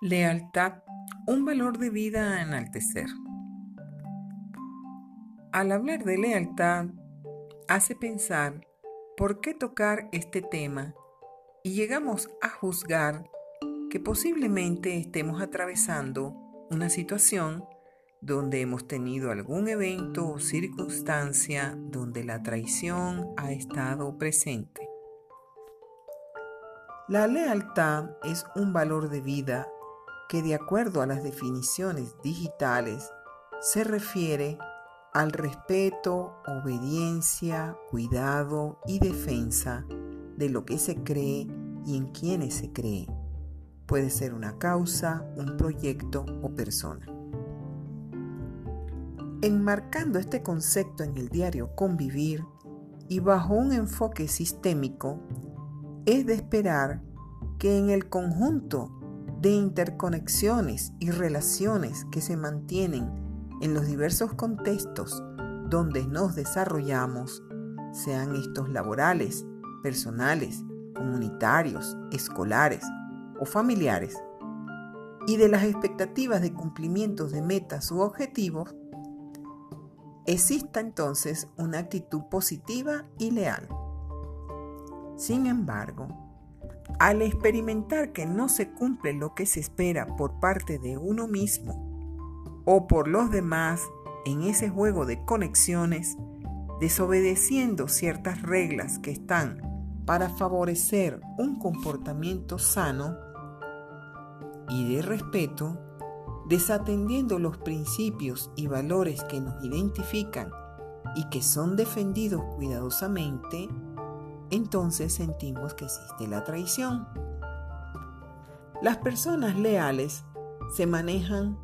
Lealtad, un valor de vida a enaltecer. Al hablar de lealtad, hace pensar por qué tocar este tema y llegamos a juzgar que posiblemente estemos atravesando una situación donde hemos tenido algún evento o circunstancia donde la traición ha estado presente. La lealtad es un valor de vida que de acuerdo a las definiciones digitales se refiere al respeto, obediencia, cuidado y defensa de lo que se cree y en quienes se cree. Puede ser una causa, un proyecto o persona. Enmarcando este concepto en el diario Convivir y bajo un enfoque sistémico, es de esperar que en el conjunto de interconexiones y relaciones que se mantienen en los diversos contextos donde nos desarrollamos, sean estos laborales, personales, comunitarios, escolares o familiares, y de las expectativas de cumplimiento de metas u objetivos, exista entonces una actitud positiva y leal. Sin embargo, al experimentar que no se cumple lo que se espera por parte de uno mismo o por los demás en ese juego de conexiones, desobedeciendo ciertas reglas que están para favorecer un comportamiento sano y de respeto, desatendiendo los principios y valores que nos identifican y que son defendidos cuidadosamente, entonces sentimos que existe la traición. Las personas leales se manejan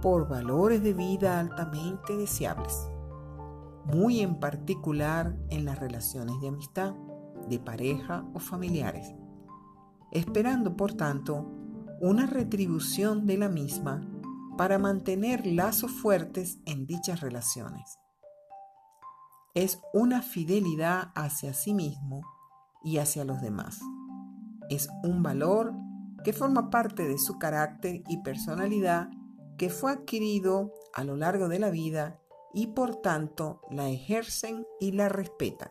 por valores de vida altamente deseables, muy en particular en las relaciones de amistad, de pareja o familiares, esperando por tanto una retribución de la misma para mantener lazos fuertes en dichas relaciones es una fidelidad hacia sí mismo y hacia los demás. Es un valor que forma parte de su carácter y personalidad que fue adquirido a lo largo de la vida y por tanto la ejercen y la respetan.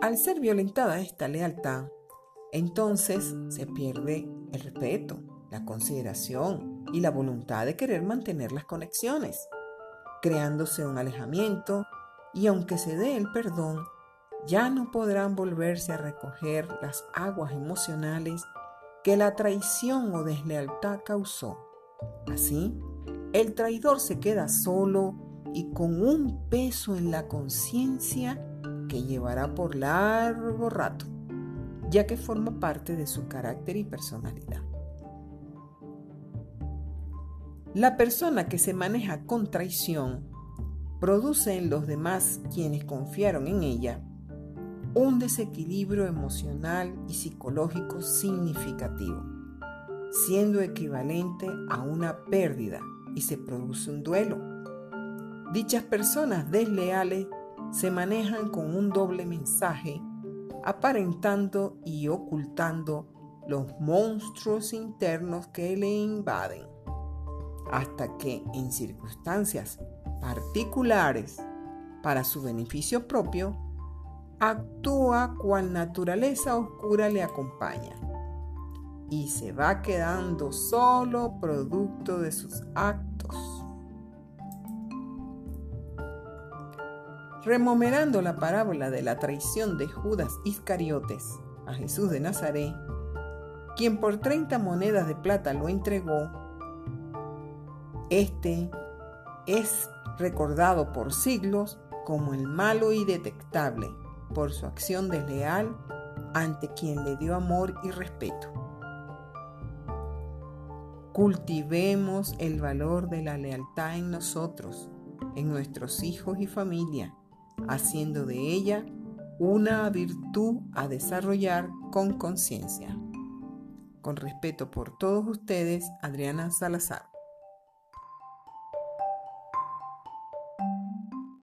Al ser violentada esta lealtad, entonces se pierde el respeto, la consideración y la voluntad de querer mantener las conexiones creándose un alejamiento y aunque se dé el perdón, ya no podrán volverse a recoger las aguas emocionales que la traición o deslealtad causó. Así, el traidor se queda solo y con un peso en la conciencia que llevará por largo rato, ya que forma parte de su carácter y personalidad. La persona que se maneja con traición produce en los demás quienes confiaron en ella un desequilibrio emocional y psicológico significativo, siendo equivalente a una pérdida y se produce un duelo. Dichas personas desleales se manejan con un doble mensaje, aparentando y ocultando los monstruos internos que le invaden hasta que en circunstancias particulares para su beneficio propio, actúa cual naturaleza oscura le acompaña y se va quedando solo producto de sus actos. Remomerando la parábola de la traición de Judas Iscariotes a Jesús de Nazaret, quien por 30 monedas de plata lo entregó, este es recordado por siglos como el malo y detectable por su acción desleal ante quien le dio amor y respeto. Cultivemos el valor de la lealtad en nosotros, en nuestros hijos y familia, haciendo de ella una virtud a desarrollar con conciencia. Con respeto por todos ustedes, Adriana Salazar.